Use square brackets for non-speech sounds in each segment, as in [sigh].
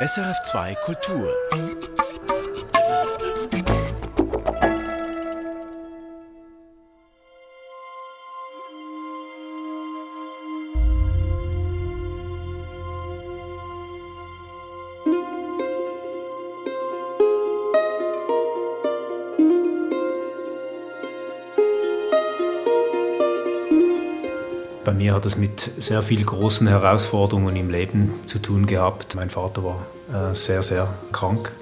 SRF2 Kultur. Bei mir hat es mit sehr vielen großen Herausforderungen im Leben zu tun gehabt. Mein Vater war äh, sehr, sehr krank.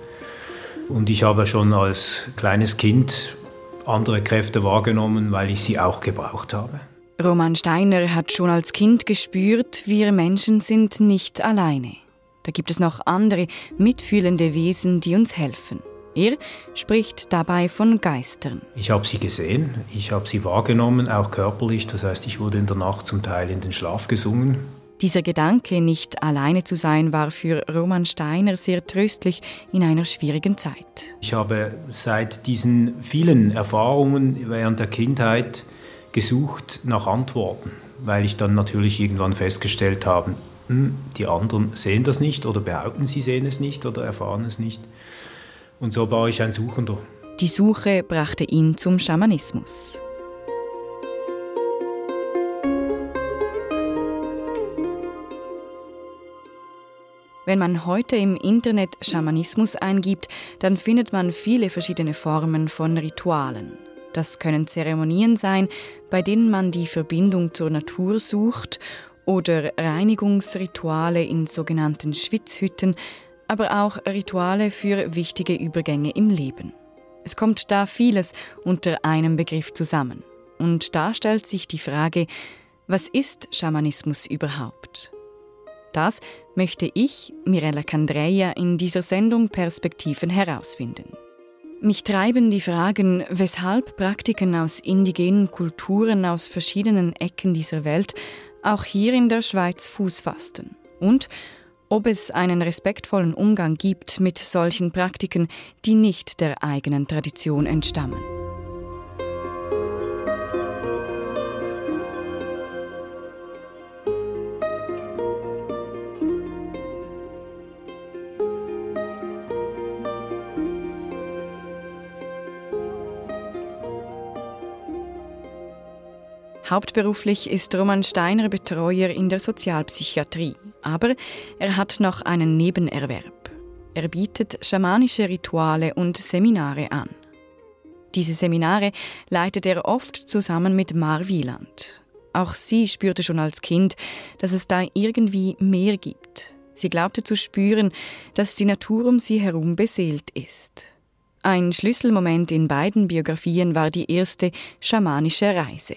Und ich habe schon als kleines Kind andere Kräfte wahrgenommen, weil ich sie auch gebraucht habe. Roman Steiner hat schon als Kind gespürt, wir Menschen sind nicht alleine. Da gibt es noch andere mitfühlende Wesen, die uns helfen. Er spricht dabei von Geistern. Ich habe sie gesehen, ich habe sie wahrgenommen, auch körperlich. Das heißt, ich wurde in der Nacht zum Teil in den Schlaf gesungen. Dieser Gedanke, nicht alleine zu sein, war für Roman Steiner sehr tröstlich in einer schwierigen Zeit. Ich habe seit diesen vielen Erfahrungen während der Kindheit gesucht nach Antworten, weil ich dann natürlich irgendwann festgestellt habe, hm, die anderen sehen das nicht oder behaupten, sie sehen es nicht oder erfahren es nicht. Und so war ich ein Suchender. Die Suche brachte ihn zum Schamanismus. Wenn man heute im Internet Schamanismus eingibt, dann findet man viele verschiedene Formen von Ritualen. Das können Zeremonien sein, bei denen man die Verbindung zur Natur sucht, oder Reinigungsrituale in sogenannten Schwitzhütten, aber auch Rituale für wichtige Übergänge im Leben. Es kommt da vieles unter einem Begriff zusammen. Und da stellt sich die Frage, was ist Schamanismus überhaupt? Das möchte ich, Mirella Candreia, in dieser Sendung Perspektiven herausfinden. Mich treiben die Fragen, weshalb Praktiken aus indigenen Kulturen aus verschiedenen Ecken dieser Welt auch hier in der Schweiz Fuß fassten und ob es einen respektvollen Umgang gibt mit solchen Praktiken, die nicht der eigenen Tradition entstammen. Hauptberuflich ist Roman Steiner Betreuer in der Sozialpsychiatrie, aber er hat noch einen Nebenerwerb. Er bietet schamanische Rituale und Seminare an. Diese Seminare leitet er oft zusammen mit Mar Wieland. Auch sie spürte schon als Kind, dass es da irgendwie mehr gibt. Sie glaubte zu spüren, dass die Natur um sie herum beseelt ist. Ein Schlüsselmoment in beiden Biografien war die erste schamanische Reise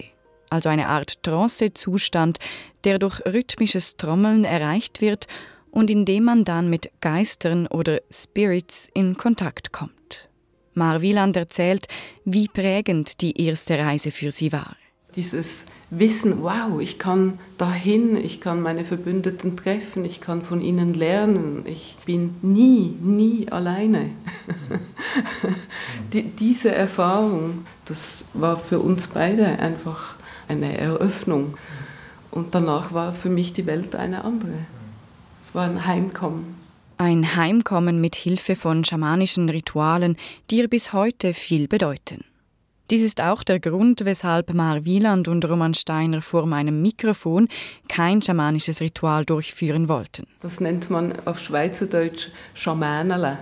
also eine Art Trance-Zustand, der durch rhythmisches Trommeln erreicht wird und in dem man dann mit Geistern oder Spirits in Kontakt kommt. Mar Wieland erzählt, wie prägend die erste Reise für sie war. Dieses Wissen, wow, ich kann dahin, ich kann meine Verbündeten treffen, ich kann von ihnen lernen, ich bin nie, nie alleine. [laughs] Die, diese Erfahrung, das war für uns beide einfach eine Eröffnung. Und danach war für mich die Welt eine andere. Es war ein Heimkommen. Ein Heimkommen mit Hilfe von schamanischen Ritualen, die ihr bis heute viel bedeuten. Dies ist auch der Grund, weshalb Mar Wieland und Roman Steiner vor meinem Mikrofon kein schamanisches Ritual durchführen wollten. Das nennt man auf Schweizerdeutsch Schamanele.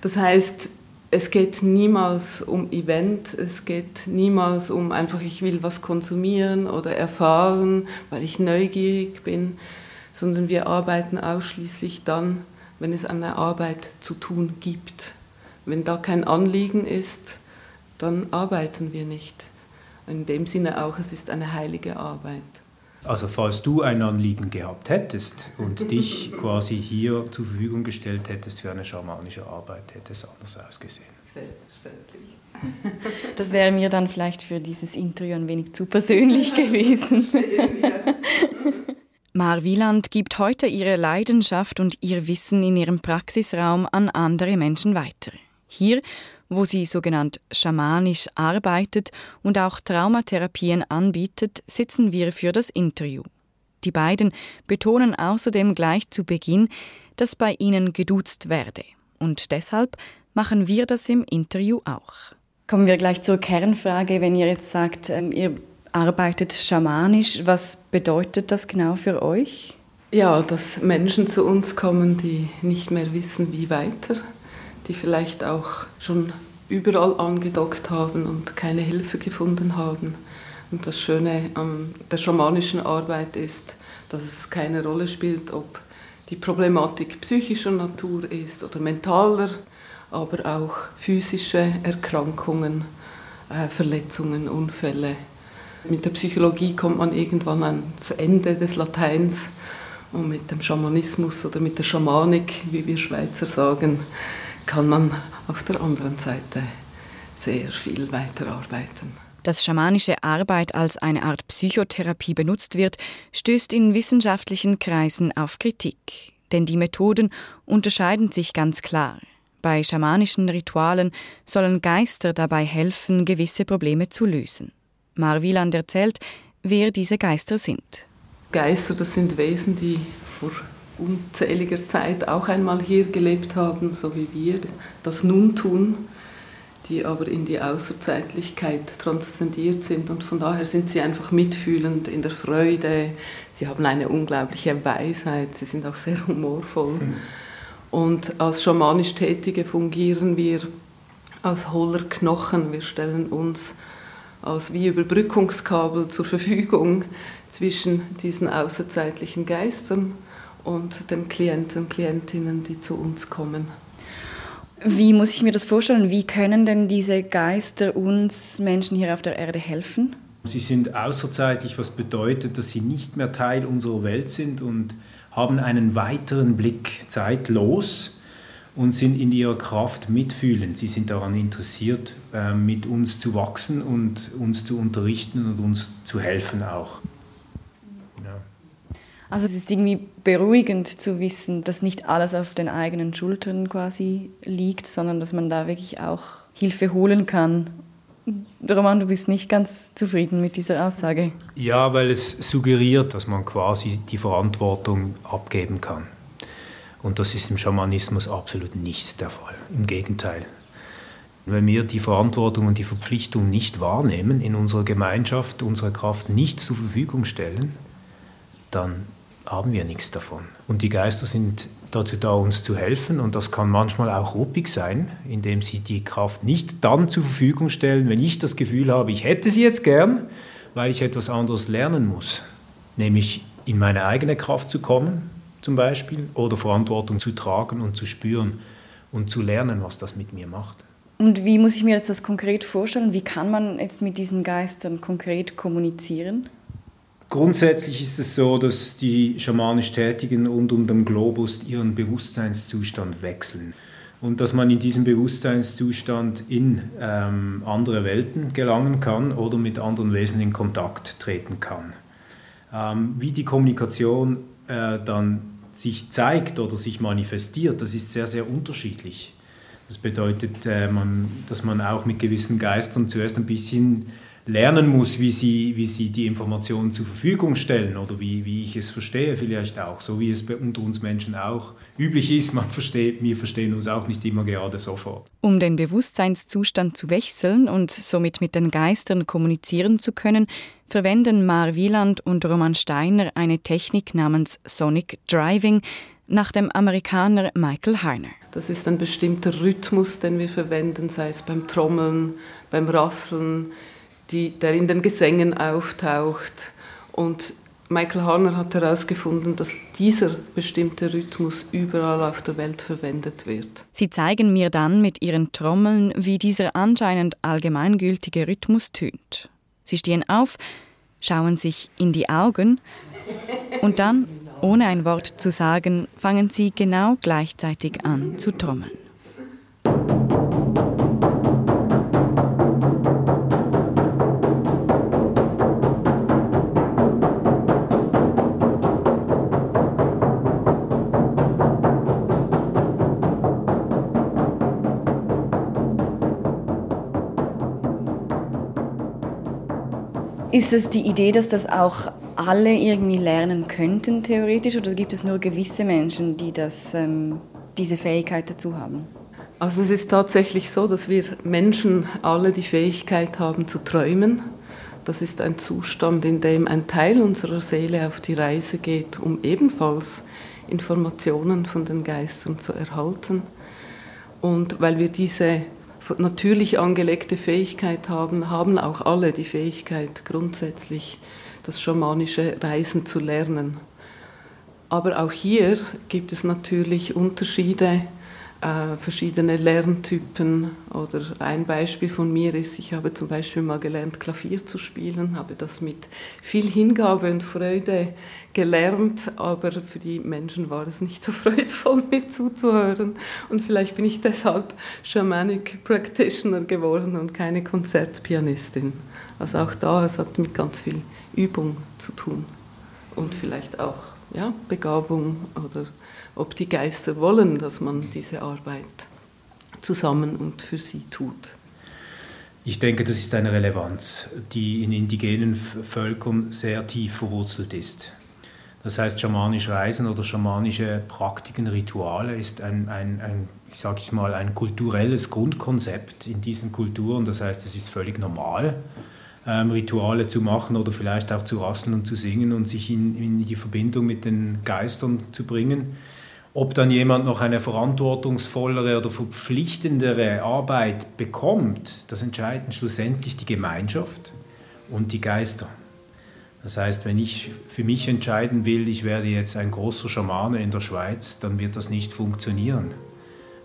Das heißt, es geht niemals um Event, es geht niemals um einfach, ich will was konsumieren oder erfahren, weil ich neugierig bin, sondern wir arbeiten ausschließlich dann, wenn es eine Arbeit zu tun gibt. Wenn da kein Anliegen ist, dann arbeiten wir nicht. In dem Sinne auch, es ist eine heilige Arbeit. Also falls du ein Anliegen gehabt hättest und [laughs] dich quasi hier zur Verfügung gestellt hättest für eine schamanische Arbeit, hätte es anders ausgesehen. Selbstverständlich. Das wäre mir dann vielleicht für dieses Interview ein wenig zu persönlich gewesen. [laughs] Mar Wieland gibt heute ihre Leidenschaft und ihr Wissen in ihrem Praxisraum an andere Menschen weiter. Hier wo sie sogenannt schamanisch arbeitet und auch Traumatherapien anbietet, sitzen wir für das Interview. Die beiden betonen außerdem gleich zu Beginn, dass bei ihnen geduzt werde. Und deshalb machen wir das im Interview auch. Kommen wir gleich zur Kernfrage. Wenn ihr jetzt sagt, ähm, ihr arbeitet schamanisch, was bedeutet das genau für euch? Ja, dass Menschen zu uns kommen, die nicht mehr wissen, wie weiter, die vielleicht auch schon überall angedockt haben und keine Hilfe gefunden haben. Und das Schöne an der schamanischen Arbeit ist, dass es keine Rolle spielt, ob die Problematik psychischer Natur ist oder mentaler, aber auch physische Erkrankungen, äh, Verletzungen, Unfälle. Mit der Psychologie kommt man irgendwann ans Ende des Lateins und mit dem Schamanismus oder mit der Schamanik, wie wir Schweizer sagen, kann man auf der anderen Seite sehr viel weiterarbeiten. Dass schamanische Arbeit als eine Art Psychotherapie benutzt wird, stößt in wissenschaftlichen Kreisen auf Kritik. Denn die Methoden unterscheiden sich ganz klar. Bei schamanischen Ritualen sollen Geister dabei helfen, gewisse Probleme zu lösen. Mar Wieland erzählt, wer diese Geister sind. Geister, das sind Wesen, die vor unzähliger Zeit auch einmal hier gelebt haben, so wie wir das nun tun die aber in die Außerzeitlichkeit transzendiert sind und von daher sind sie einfach mitfühlend in der Freude. Sie haben eine unglaubliche Weisheit, sie sind auch sehr humorvoll. Mhm. Und als schamanisch Tätige fungieren wir als hohler Knochen. Wir stellen uns als wie Überbrückungskabel zur Verfügung zwischen diesen außerzeitlichen Geistern und den Klienten, Klientinnen, die zu uns kommen. Wie muss ich mir das vorstellen? Wie können denn diese Geister uns Menschen hier auf der Erde helfen? Sie sind außerzeitlich, was bedeutet, dass sie nicht mehr Teil unserer Welt sind und haben einen weiteren Blick zeitlos und sind in ihrer Kraft mitfühlend. Sie sind daran interessiert, äh, mit uns zu wachsen und uns zu unterrichten und uns zu helfen auch. Also es ist irgendwie beruhigend zu wissen, dass nicht alles auf den eigenen Schultern quasi liegt, sondern dass man da wirklich auch Hilfe holen kann. Roman, du bist nicht ganz zufrieden mit dieser Aussage. Ja, weil es suggeriert, dass man quasi die Verantwortung abgeben kann. Und das ist im Schamanismus absolut nicht der Fall. Im Gegenteil. Wenn wir die Verantwortung und die Verpflichtung nicht wahrnehmen, in unserer Gemeinschaft unsere Kraft nicht zur Verfügung stellen, dann haben wir nichts davon. Und die Geister sind dazu da, uns zu helfen. Und das kann manchmal auch ruppig sein, indem sie die Kraft nicht dann zur Verfügung stellen, wenn ich das Gefühl habe, ich hätte sie jetzt gern, weil ich etwas anderes lernen muss. Nämlich in meine eigene Kraft zu kommen, zum Beispiel, oder Verantwortung zu tragen und zu spüren und zu lernen, was das mit mir macht. Und wie muss ich mir jetzt das konkret vorstellen? Wie kann man jetzt mit diesen Geistern konkret kommunizieren? Grundsätzlich ist es so, dass die schamanisch Tätigen rund um den Globus ihren Bewusstseinszustand wechseln und dass man in diesem Bewusstseinszustand in ähm, andere Welten gelangen kann oder mit anderen Wesen in Kontakt treten kann. Ähm, wie die Kommunikation äh, dann sich zeigt oder sich manifestiert, das ist sehr, sehr unterschiedlich. Das bedeutet, äh, man, dass man auch mit gewissen Geistern zuerst ein bisschen lernen muss, wie sie, wie sie die Informationen zur Verfügung stellen oder wie, wie ich es verstehe vielleicht auch, so wie es bei unter uns Menschen auch üblich ist. Man versteht, wir verstehen uns auch nicht immer gerade sofort. Um den Bewusstseinszustand zu wechseln und somit mit den Geistern kommunizieren zu können, verwenden Mar Wieland und Roman Steiner eine Technik namens Sonic Driving nach dem Amerikaner Michael Heiner. Das ist ein bestimmter Rhythmus, den wir verwenden, sei es beim Trommeln, beim Rasseln, die, der in den Gesängen auftaucht. Und Michael Harner hat herausgefunden, dass dieser bestimmte Rhythmus überall auf der Welt verwendet wird. Sie zeigen mir dann mit ihren Trommeln, wie dieser anscheinend allgemeingültige Rhythmus tönt. Sie stehen auf, schauen sich in die Augen und dann, ohne ein Wort zu sagen, fangen sie genau gleichzeitig an zu trommeln. Ist es die Idee, dass das auch alle irgendwie lernen könnten, theoretisch, oder gibt es nur gewisse Menschen, die das, ähm, diese Fähigkeit dazu haben? Also es ist tatsächlich so, dass wir Menschen alle die Fähigkeit haben zu träumen. Das ist ein Zustand, in dem ein Teil unserer Seele auf die Reise geht, um ebenfalls Informationen von den Geistern zu erhalten. Und weil wir diese natürlich angelegte Fähigkeit haben, haben auch alle die Fähigkeit, grundsätzlich das schamanische Reisen zu lernen. Aber auch hier gibt es natürlich Unterschiede äh, verschiedene Lerntypen. Oder ein Beispiel von mir ist, ich habe zum Beispiel mal gelernt, Klavier zu spielen, habe das mit viel Hingabe und Freude gelernt, aber für die Menschen war es nicht so [laughs] freudvoll, mir zuzuhören. Und vielleicht bin ich deshalb Shamanic Practitioner geworden und keine Konzertpianistin. Also auch da, es hat mit ganz viel Übung zu tun und vielleicht auch ja, Begabung oder ob die Geister wollen, dass man diese Arbeit zusammen und für sie tut. Ich denke, das ist eine Relevanz, die in indigenen Völkern sehr tief verwurzelt ist. Das heißt, schamanisch Reisen oder schamanische Praktiken, Rituale ist ein, ein, ein ich sage ich mal, ein kulturelles Grundkonzept in diesen Kulturen. Das heißt, es ist völlig normal, ähm, Rituale zu machen oder vielleicht auch zu rasten und zu singen und sich in, in die Verbindung mit den Geistern zu bringen. Ob dann jemand noch eine verantwortungsvollere oder verpflichtendere Arbeit bekommt, das entscheiden schlussendlich die Gemeinschaft und die Geister. Das heißt, wenn ich für mich entscheiden will, ich werde jetzt ein großer Schamane in der Schweiz, dann wird das nicht funktionieren,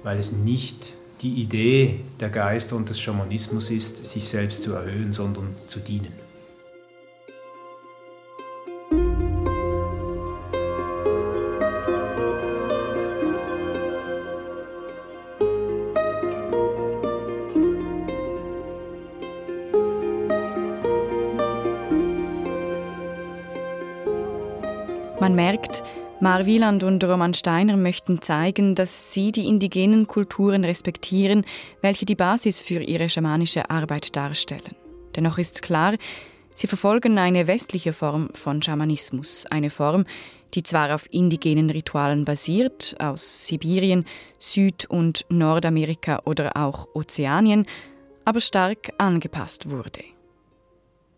weil es nicht die Idee der Geister und des Schamanismus ist, sich selbst zu erhöhen, sondern zu dienen. Man merkt, Mar Wieland und Roman Steiner möchten zeigen, dass sie die indigenen Kulturen respektieren, welche die Basis für ihre schamanische Arbeit darstellen. Dennoch ist klar, sie verfolgen eine westliche Form von Schamanismus, eine Form, die zwar auf indigenen Ritualen basiert, aus Sibirien, Süd- und Nordamerika oder auch Ozeanien, aber stark angepasst wurde.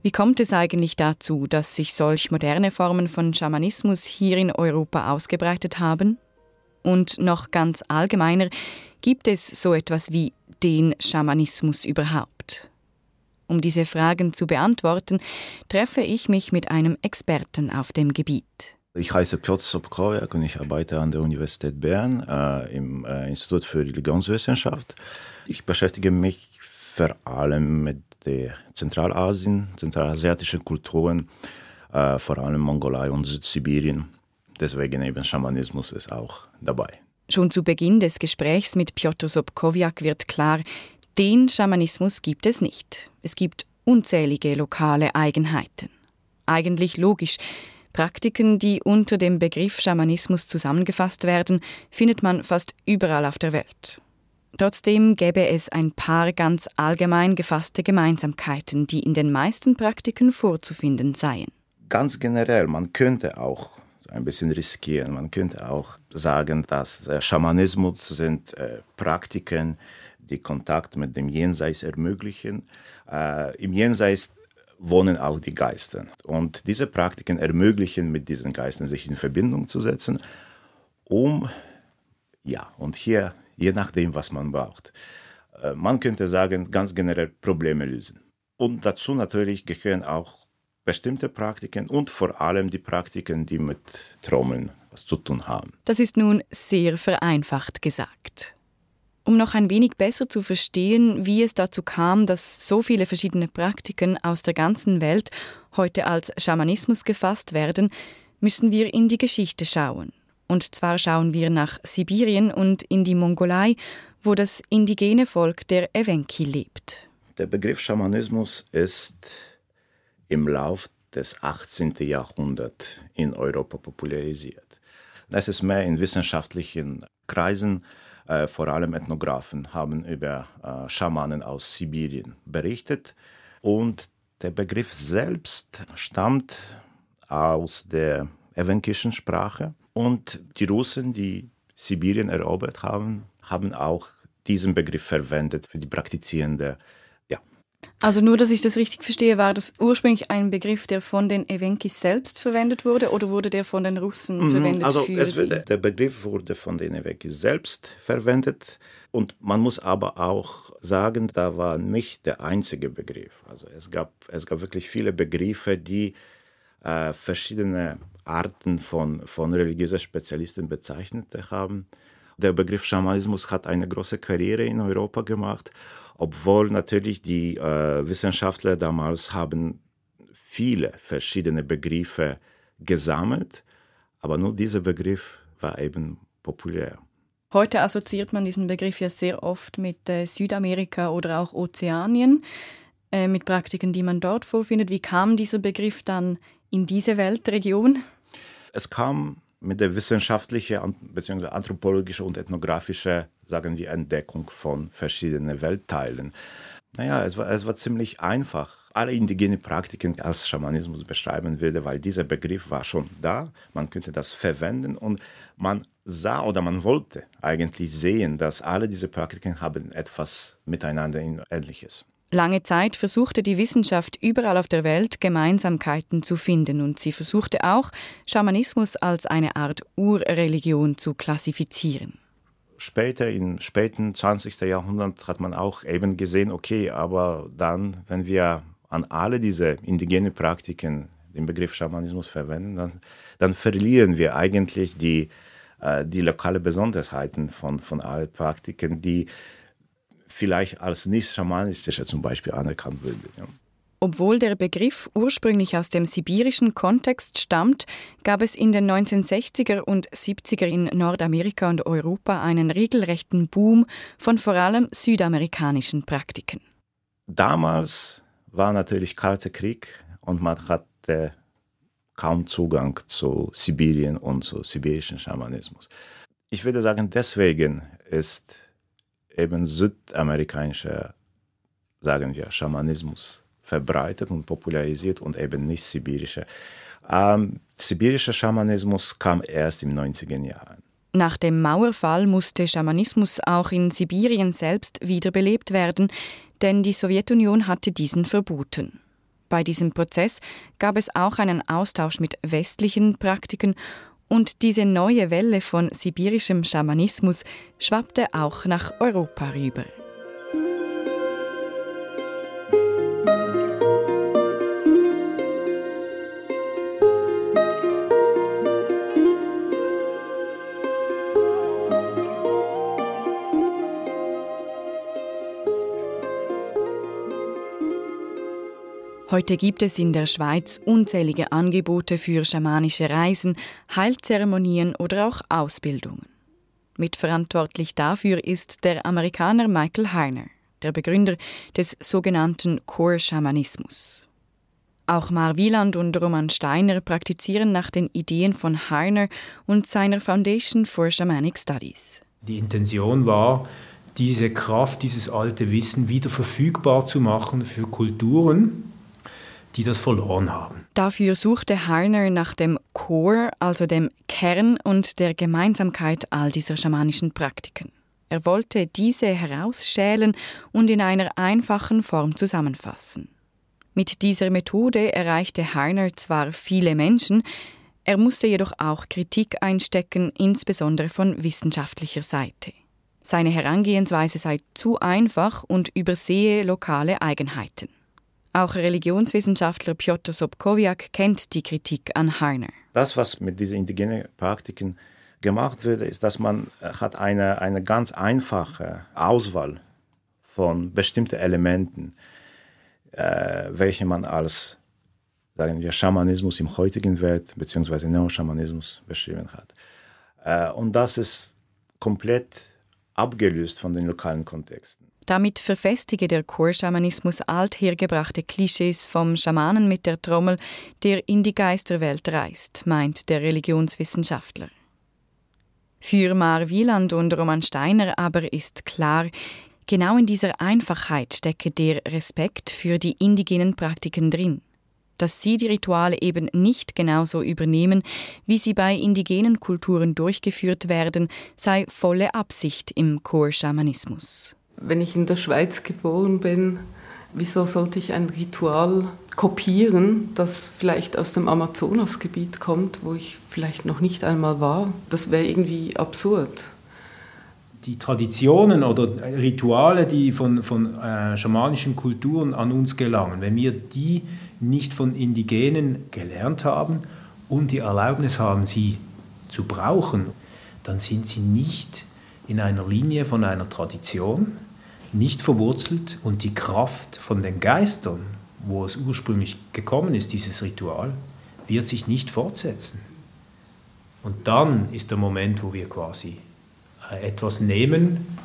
Wie kommt es eigentlich dazu, dass sich solch moderne Formen von Schamanismus hier in Europa ausgebreitet haben? Und noch ganz allgemeiner, gibt es so etwas wie den Schamanismus überhaupt? Um diese Fragen zu beantworten, treffe ich mich mit einem Experten auf dem Gebiet. Ich heiße Piotr Sobkowiak und ich arbeite an der Universität Bern äh, im äh, Institut für Religionswissenschaft. Ich beschäftige mich vor allem mit der Zentralasien, zentralasiatischen Kulturen, äh, vor allem Mongolei und Südsibirien. Deswegen eben Schamanismus ist auch dabei. Schon zu Beginn des Gesprächs mit Piotr Sobkowiak wird klar, den Schamanismus gibt es nicht. Es gibt unzählige lokale Eigenheiten. Eigentlich logisch. Praktiken, die unter dem Begriff Schamanismus zusammengefasst werden, findet man fast überall auf der Welt. Trotzdem gäbe es ein paar ganz allgemein gefasste Gemeinsamkeiten, die in den meisten Praktiken vorzufinden seien. Ganz generell, man könnte auch ein bisschen riskieren. Man könnte auch sagen, dass äh, Schamanismus sind äh, Praktiken, die Kontakt mit dem Jenseits ermöglichen. Äh, Im Jenseits wohnen auch die Geister. Und diese Praktiken ermöglichen, mit diesen Geistern sich in Verbindung zu setzen, um, ja, und hier je nachdem, was man braucht. Äh, man könnte sagen, ganz generell Probleme lösen. Und dazu natürlich gehören auch bestimmte Praktiken und vor allem die Praktiken, die mit Trommeln was zu tun haben. Das ist nun sehr vereinfacht gesagt. Um noch ein wenig besser zu verstehen, wie es dazu kam, dass so viele verschiedene Praktiken aus der ganzen Welt heute als Schamanismus gefasst werden, müssen wir in die Geschichte schauen. Und zwar schauen wir nach Sibirien und in die Mongolei, wo das indigene Volk der Evenki lebt. Der Begriff Schamanismus ist im Lauf des 18. Jahrhunderts in Europa popularisiert. Es ist mehr in wissenschaftlichen Kreisen, äh, vor allem Ethnographen haben über äh, Schamanen aus Sibirien berichtet und der Begriff selbst stammt aus der ewankischen Sprache. Und die Russen, die Sibirien erobert haben, haben auch diesen Begriff verwendet für die praktizierende also nur, dass ich das richtig verstehe, war das ursprünglich ein Begriff, der von den Evenkis selbst verwendet wurde oder wurde der von den Russen mhm, verwendet? Also wurde, der Begriff wurde von den Evenkis selbst verwendet und man muss aber auch sagen, da war nicht der einzige Begriff. Also es gab, es gab wirklich viele Begriffe, die äh, verschiedene Arten von, von religiösen Spezialisten bezeichnet haben. Der Begriff Schamanismus hat eine große Karriere in Europa gemacht obwohl natürlich die äh, Wissenschaftler damals haben viele verschiedene Begriffe gesammelt, aber nur dieser Begriff war eben populär. Heute assoziiert man diesen Begriff ja sehr oft mit äh, Südamerika oder auch Ozeanien, äh, mit Praktiken, die man dort vorfindet. Wie kam dieser Begriff dann in diese Weltregion? Es kam mit der wissenschaftlichen bzw. anthropologischen und ethnografischen, sagen wir, Entdeckung von verschiedenen Weltteilen. Naja, es war, es war ziemlich einfach, alle indigene Praktiken als Schamanismus beschreiben würde, weil dieser Begriff war schon da, man könnte das verwenden und man sah oder man wollte eigentlich sehen, dass alle diese Praktiken haben etwas miteinander Ähnliches. Lange Zeit versuchte die Wissenschaft überall auf der Welt Gemeinsamkeiten zu finden und sie versuchte auch, Schamanismus als eine Art Urreligion zu klassifizieren. Später, im späten 20. Jahrhundert, hat man auch eben gesehen, okay, aber dann, wenn wir an alle diese indigenen Praktiken den Begriff Schamanismus verwenden, dann, dann verlieren wir eigentlich die, äh, die lokale Besonderheiten von, von allen Praktiken, die vielleicht als nicht schamanistischer zum Beispiel anerkannt würde. Ja. Obwohl der Begriff ursprünglich aus dem sibirischen Kontext stammt, gab es in den 1960er und 70er in Nordamerika und Europa einen regelrechten Boom von vor allem südamerikanischen Praktiken. Damals war natürlich Kalter Krieg und man hatte kaum Zugang zu Sibirien und zu sibirischen Schamanismus. Ich würde sagen, deswegen ist eben südamerikanischer, sagen wir, Schamanismus verbreitet und popularisiert und eben nicht sibirischer. Ähm, sibirischer Schamanismus kam erst im 90er Jahren. Nach dem Mauerfall musste Schamanismus auch in Sibirien selbst wiederbelebt werden, denn die Sowjetunion hatte diesen verboten. Bei diesem Prozess gab es auch einen Austausch mit westlichen Praktiken und diese neue Welle von sibirischem Schamanismus schwappte auch nach Europa rüber. Heute gibt es in der Schweiz unzählige Angebote für schamanische Reisen, Heilzeremonien oder auch Ausbildungen. Mitverantwortlich dafür ist der Amerikaner Michael Heiner, der Begründer des sogenannten Core-Schamanismus. Auch Mar Wieland und Roman Steiner praktizieren nach den Ideen von Heiner und seiner Foundation for Shamanic Studies. Die Intention war, diese Kraft, dieses alte Wissen wieder verfügbar zu machen für Kulturen, die das verloren haben. Dafür suchte Harner nach dem Core, also dem Kern und der Gemeinsamkeit all dieser schamanischen Praktiken. Er wollte diese herausschälen und in einer einfachen Form zusammenfassen. Mit dieser Methode erreichte Harner zwar viele Menschen, er musste jedoch auch Kritik einstecken, insbesondere von wissenschaftlicher Seite. Seine Herangehensweise sei zu einfach und übersehe lokale Eigenheiten. Auch Religionswissenschaftler Piotr Sobkowiak kennt die Kritik an Harner. Das, was mit diesen indigenen Praktiken gemacht wird, ist, dass man hat eine, eine ganz einfache Auswahl von bestimmten Elementen, äh, welche man als sagen wir, Schamanismus im heutigen Welt bzw. Neoschamanismus beschrieben hat. Äh, und das ist komplett abgelöst von den lokalen Kontexten. Damit verfestige der Chorschamanismus althergebrachte Klischees vom Schamanen mit der Trommel, der in die Geisterwelt reist, meint der Religionswissenschaftler. Für Mar Wieland und Roman Steiner aber ist klar, genau in dieser Einfachheit stecke der Respekt für die indigenen Praktiken drin. dass sie die Rituale eben nicht genauso übernehmen, wie sie bei indigenen Kulturen durchgeführt werden, sei volle Absicht im Chor-Schamanismus. Wenn ich in der Schweiz geboren bin, wieso sollte ich ein Ritual kopieren, das vielleicht aus dem Amazonasgebiet kommt, wo ich vielleicht noch nicht einmal war? Das wäre irgendwie absurd die Traditionen oder Rituale, die von, von äh, schamanischen Kulturen an uns gelangen, wenn wir die nicht von Indigenen gelernt haben und die Erlaubnis haben, sie zu brauchen, dann sind sie nicht in einer Linie von einer Tradition, nicht verwurzelt und die Kraft von den Geistern, wo es ursprünglich gekommen ist, dieses Ritual, wird sich nicht fortsetzen. Und dann ist der Moment, wo wir quasi äh, etwas nehmen,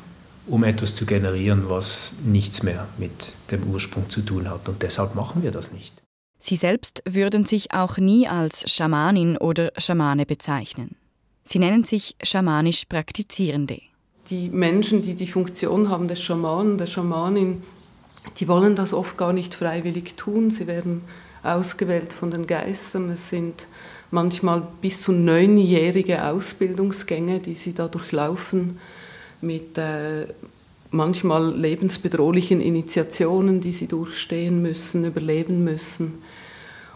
um etwas zu generieren, was nichts mehr mit dem Ursprung zu tun hat. Und deshalb machen wir das nicht. Sie selbst würden sich auch nie als Schamanin oder Schamane bezeichnen. Sie nennen sich schamanisch Praktizierende. Die Menschen, die die Funktion haben des Schamanen, der Schamanin, die wollen das oft gar nicht freiwillig tun. Sie werden ausgewählt von den Geistern. Es sind manchmal bis zu neunjährige Ausbildungsgänge, die sie da durchlaufen, mit äh, manchmal lebensbedrohlichen Initiationen, die sie durchstehen müssen, überleben müssen.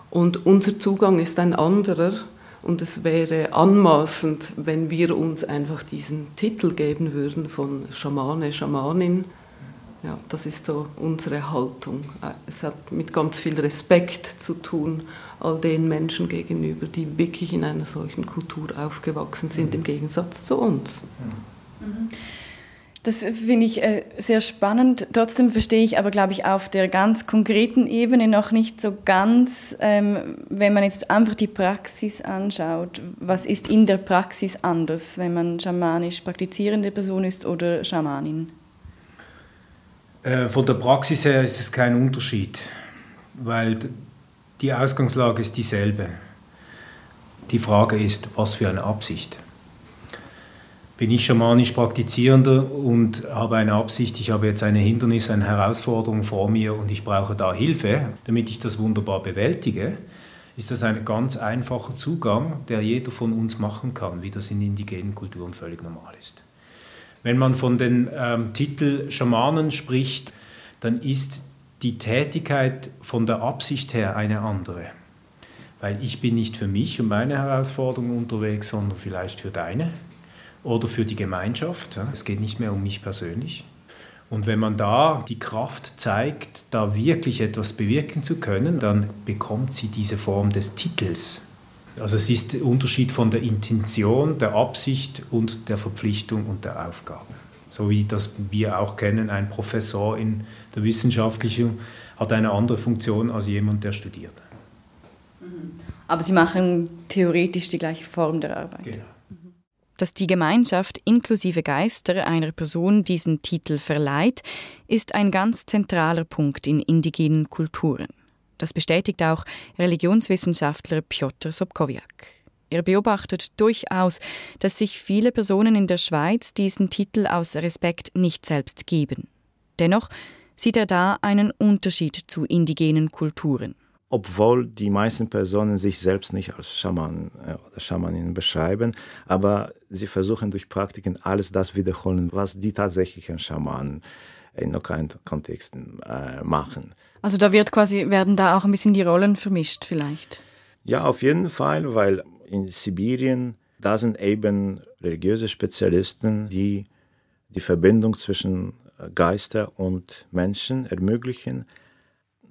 Und unser Zugang ist ein anderer und es wäre anmaßend, wenn wir uns einfach diesen Titel geben würden von Schamane, Schamanin. Ja, das ist so unsere Haltung. Es hat mit ganz viel Respekt zu tun all den Menschen gegenüber, die wirklich in einer solchen Kultur aufgewachsen sind, im Gegensatz zu uns. Das finde ich äh, sehr spannend. Trotzdem verstehe ich aber, glaube ich, auf der ganz konkreten Ebene noch nicht so ganz, ähm, wenn man jetzt einfach die Praxis anschaut. Was ist in der Praxis anders, wenn man schamanisch praktizierende Person ist oder Schamanin? Äh, von der Praxis her ist es kein Unterschied, weil die Ausgangslage ist dieselbe. Die Frage ist, was für eine Absicht. Bin ich schamanisch Praktizierender und habe eine Absicht, ich habe jetzt ein Hindernis, eine Herausforderung vor mir und ich brauche da Hilfe, damit ich das wunderbar bewältige, ist das ein ganz einfacher Zugang, der jeder von uns machen kann, wie das in indigenen Kulturen völlig normal ist. Wenn man von den ähm, Titel Schamanen spricht, dann ist die Tätigkeit von der Absicht her eine andere. Weil ich bin nicht für mich und meine Herausforderungen unterwegs, sondern vielleicht für deine oder für die Gemeinschaft. Es geht nicht mehr um mich persönlich. Und wenn man da die Kraft zeigt, da wirklich etwas bewirken zu können, dann bekommt sie diese Form des Titels. Also es ist der Unterschied von der Intention, der Absicht und der Verpflichtung und der Aufgabe. So wie das wir auch kennen, ein Professor in der Wissenschaftlichen hat eine andere Funktion als jemand, der studiert. Aber Sie machen theoretisch die gleiche Form der Arbeit. Genau. Dass die Gemeinschaft inklusive Geister einer Person diesen Titel verleiht, ist ein ganz zentraler Punkt in indigenen Kulturen. Das bestätigt auch Religionswissenschaftler Piotr Sobkowiak. Er beobachtet durchaus, dass sich viele Personen in der Schweiz diesen Titel aus Respekt nicht selbst geben. Dennoch sieht er da einen Unterschied zu indigenen Kulturen. Obwohl die meisten Personen sich selbst nicht als Schaman äh, oder Schamanin beschreiben, aber sie versuchen durch Praktiken alles das wiederholen, was die tatsächlichen Schamanen in lokalen Kontexten äh, machen. Also da wird quasi, werden da auch ein bisschen die Rollen vermischt vielleicht? Ja, auf jeden Fall, weil in Sibirien, da sind eben religiöse Spezialisten, die die Verbindung zwischen Geister und Menschen ermöglichen.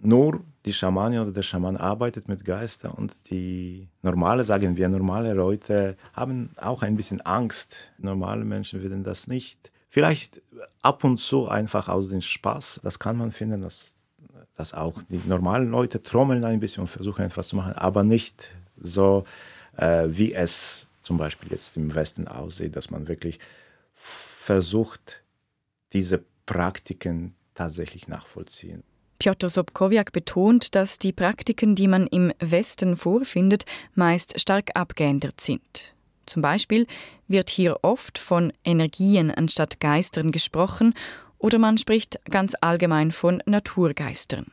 Nur die Schamanin oder der Schaman arbeitet mit Geistern und die normale, sagen wir, normale Leute haben auch ein bisschen Angst. Normale Menschen würden das nicht. Vielleicht ab und zu einfach aus dem Spaß, das kann man finden, dass, dass auch die normalen Leute trommeln ein bisschen und versuchen etwas zu machen, aber nicht so, äh, wie es zum Beispiel jetzt im Westen aussieht, dass man wirklich versucht, diese Praktiken tatsächlich nachvollziehen. Piotr Sobkowiak betont, dass die Praktiken, die man im Westen vorfindet, meist stark abgeändert sind. Zum Beispiel wird hier oft von Energien anstatt Geistern gesprochen oder man spricht ganz allgemein von Naturgeistern.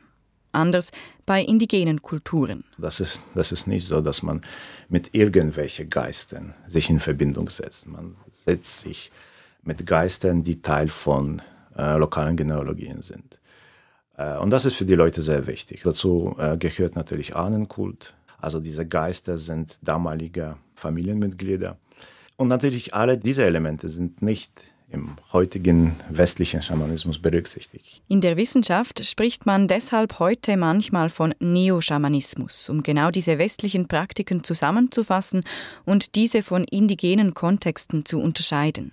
anders bei indigenen Kulturen. Das ist, das ist nicht so, dass man mit irgendwelchen Geistern sich in Verbindung setzt. Man setzt sich mit Geistern, die Teil von äh, lokalen Genealogien sind. Äh, und das ist für die Leute sehr wichtig. Dazu äh, gehört natürlich Ahnenkult. Also diese Geister sind damalige Familienmitglieder. Und natürlich alle diese Elemente sind nicht im heutigen westlichen Schamanismus berücksichtigt. In der Wissenschaft spricht man deshalb heute manchmal von Neoschamanismus, um genau diese westlichen Praktiken zusammenzufassen und diese von indigenen Kontexten zu unterscheiden.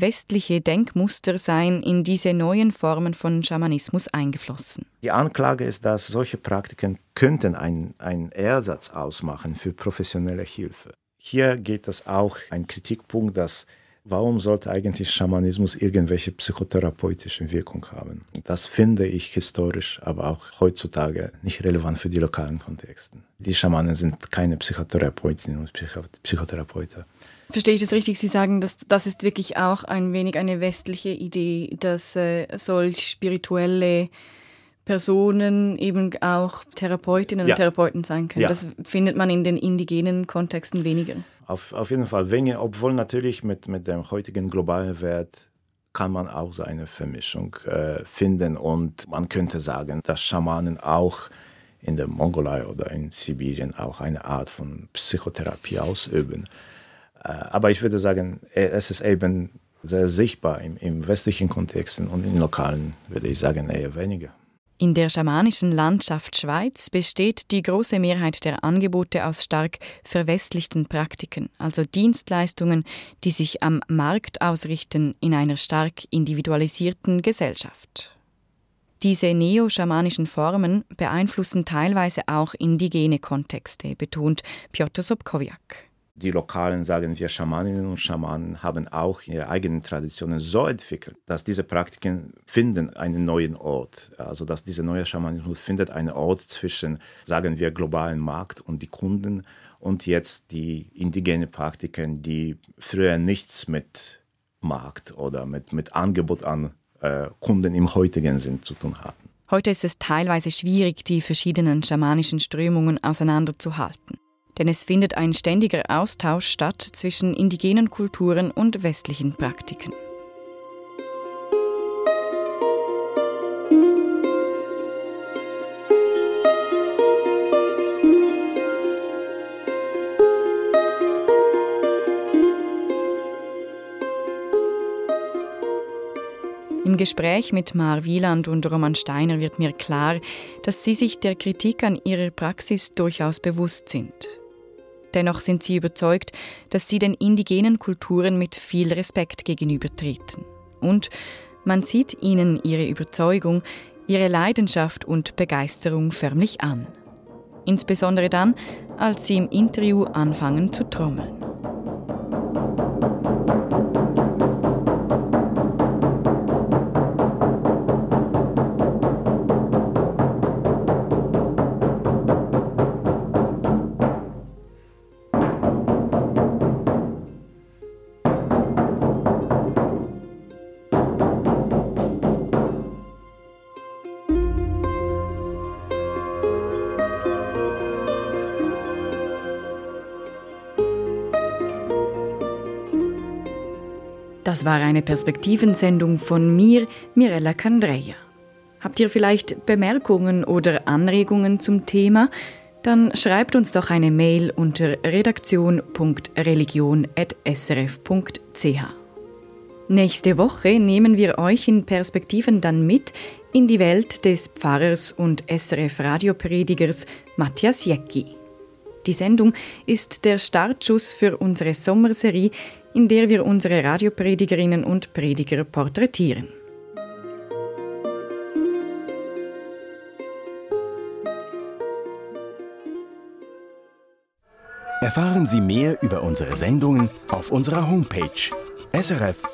Westliche Denkmuster seien in diese neuen Formen von Schamanismus eingeflossen. Die Anklage ist, dass solche Praktiken könnten einen Ersatz ausmachen für professionelle Hilfe. Hier geht es auch ein Kritikpunkt, dass warum sollte eigentlich Schamanismus irgendwelche psychotherapeutische Wirkung haben? Das finde ich historisch, aber auch heutzutage nicht relevant für die lokalen Kontexte. Die Schamanen sind keine Psychotherapeutinnen und Psychotherapeuten. Verstehe ich das richtig? Sie sagen, dass das ist wirklich auch ein wenig eine westliche Idee, dass äh, solch spirituelle Personen eben auch Therapeutinnen ja. und Therapeuten sein können. Ja. Das findet man in den indigenen Kontexten weniger. Auf, auf jeden Fall weniger, obwohl natürlich mit, mit dem heutigen globalen Wert kann man auch so eine Vermischung äh, finden und man könnte sagen, dass Schamanen auch in der Mongolei oder in Sibirien auch eine Art von Psychotherapie ausüben. Äh, aber ich würde sagen, äh, es ist eben sehr sichtbar im, im westlichen Kontext und in lokalen, würde ich sagen, eher weniger. In der schamanischen Landschaft Schweiz besteht die große Mehrheit der Angebote aus stark verwestlichten Praktiken, also Dienstleistungen, die sich am Markt ausrichten in einer stark individualisierten Gesellschaft. Diese neo-schamanischen Formen beeinflussen teilweise auch indigene Kontexte, betont Piotr Sobkowiak die lokalen, sagen wir, Schamaninnen und Schamanen haben auch ihre eigenen Traditionen so entwickelt, dass diese Praktiken finden einen neuen Ort. Also dass dieser neue Schamanismus findet einen Ort zwischen, sagen wir, globalen Markt und die Kunden und jetzt die indigenen Praktiken, die früher nichts mit Markt oder mit, mit Angebot an äh, Kunden im heutigen Sinn zu tun hatten. Heute ist es teilweise schwierig, die verschiedenen schamanischen Strömungen auseinanderzuhalten denn es findet ein ständiger Austausch statt zwischen indigenen Kulturen und westlichen Praktiken. Im Gespräch mit Mar Wieland und Roman Steiner wird mir klar, dass sie sich der Kritik an ihrer Praxis durchaus bewusst sind. Dennoch sind sie überzeugt, dass sie den indigenen Kulturen mit viel Respekt gegenübertreten. Und man sieht ihnen ihre Überzeugung, ihre Leidenschaft und Begeisterung förmlich an. Insbesondere dann, als sie im Interview anfangen zu trommeln. Das war eine Perspektivensendung von mir, Mirella Candreia. Habt ihr vielleicht Bemerkungen oder Anregungen zum Thema? Dann schreibt uns doch eine Mail unter redaktion.religion.srf.ch. Nächste Woche nehmen wir euch in Perspektiven dann mit in die Welt des Pfarrers und SRF-Radiopredigers Matthias Jecki. Die Sendung ist der Startschuss für unsere Sommerserie in der wir unsere Radiopredigerinnen und Prediger porträtieren. Erfahren Sie mehr über unsere Sendungen auf unserer Homepage srf.ch-kultur.